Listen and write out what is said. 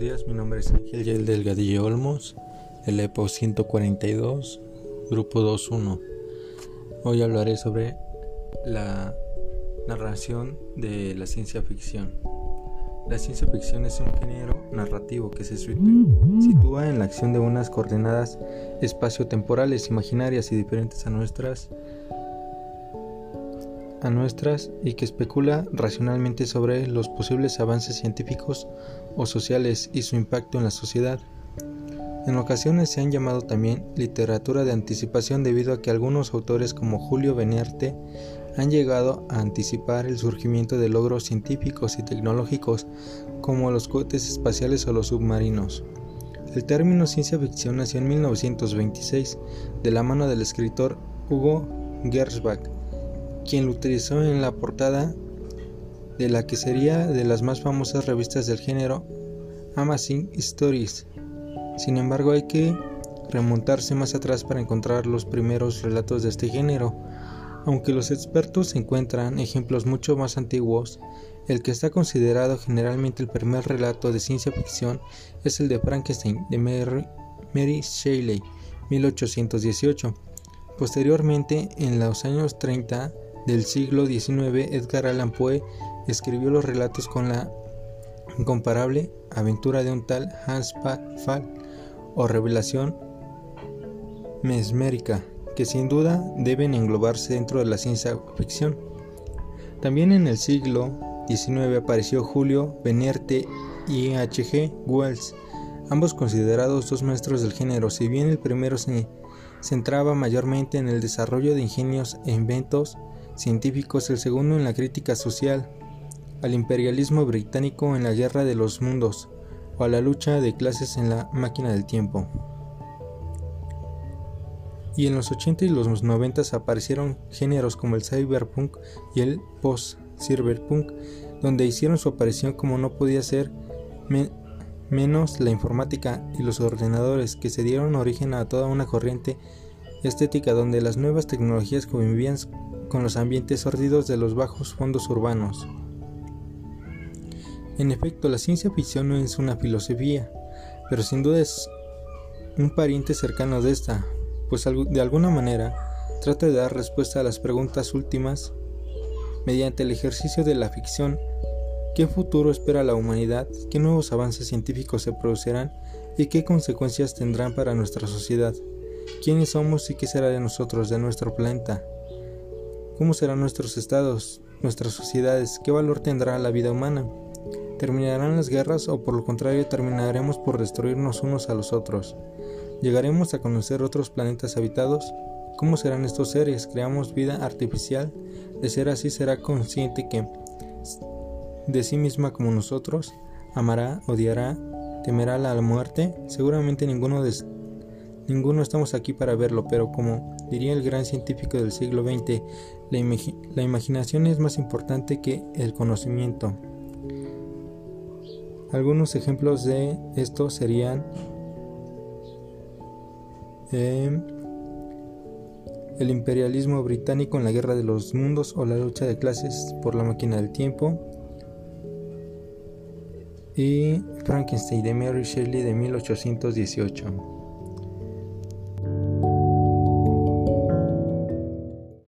días, mi nombre es Ángel Yel Delgadillo Olmos, el EPO 142, Grupo 2.1. Hoy hablaré sobre la narración de la ciencia ficción. La ciencia ficción es un género narrativo que se sitúa en la acción de unas coordenadas espacio-temporales imaginarias y diferentes a nuestras a nuestras y que especula racionalmente sobre los posibles avances científicos o sociales y su impacto en la sociedad. En ocasiones se han llamado también literatura de anticipación debido a que algunos autores como Julio Benerte han llegado a anticipar el surgimiento de logros científicos y tecnológicos como los cohetes espaciales o los submarinos. El término ciencia ficción nació en 1926 de la mano del escritor Hugo Gersbach quien lo utilizó en la portada de la que sería de las más famosas revistas del género Amazing Stories. Sin embargo, hay que remontarse más atrás para encontrar los primeros relatos de este género. Aunque los expertos encuentran ejemplos mucho más antiguos, el que está considerado generalmente el primer relato de ciencia ficción es el de Frankenstein de Mary, Mary Shelley, 1818. Posteriormente, en los años 30, del siglo XIX, Edgar Allan Poe escribió los relatos con la incomparable aventura de un tal Hans Pfaff o revelación mesmérica, que sin duda deben englobarse dentro de la ciencia ficción. También en el siglo XIX apareció Julio Benerte y H.G. Wells, ambos considerados dos maestros del género, si bien el primero se centraba mayormente en el desarrollo de ingenios e inventos científicos, el segundo en la crítica social, al imperialismo británico en la guerra de los mundos o a la lucha de clases en la máquina del tiempo. Y en los 80 y los 90 aparecieron géneros como el cyberpunk y el post-cyberpunk, donde hicieron su aparición como no podía ser menos la informática y los ordenadores que se dieron origen a toda una corriente estética donde las nuevas tecnologías convivían con los ambientes sordidos de los bajos fondos urbanos. En efecto, la ciencia ficción no es una filosofía, pero sin duda es un pariente cercano de esta, pues de alguna manera trata de dar respuesta a las preguntas últimas mediante el ejercicio de la ficción. ¿Qué futuro espera la humanidad? ¿Qué nuevos avances científicos se producirán? ¿Y qué consecuencias tendrán para nuestra sociedad? ¿Quiénes somos y qué será de nosotros, de nuestro planeta? ¿Cómo serán nuestros estados, nuestras sociedades? ¿Qué valor tendrá la vida humana? ¿Terminarán las guerras o por lo contrario terminaremos por destruirnos unos a los otros? ¿Llegaremos a conocer otros planetas habitados? ¿Cómo serán estos seres? ¿Creamos vida artificial? De ser así, será consciente que de sí misma como nosotros, amará, odiará, temerá la muerte. Seguramente ninguno de Ninguno estamos aquí para verlo, pero como diría el gran científico del siglo XX, la, imaginación es más importante que el conocimiento. Algunos ejemplos de esto serían em, el imperialismo británico en la guerra de los mundos o la lucha de clases por la máquina del tiempo y Frankenstein de Mary Shelley de 1818.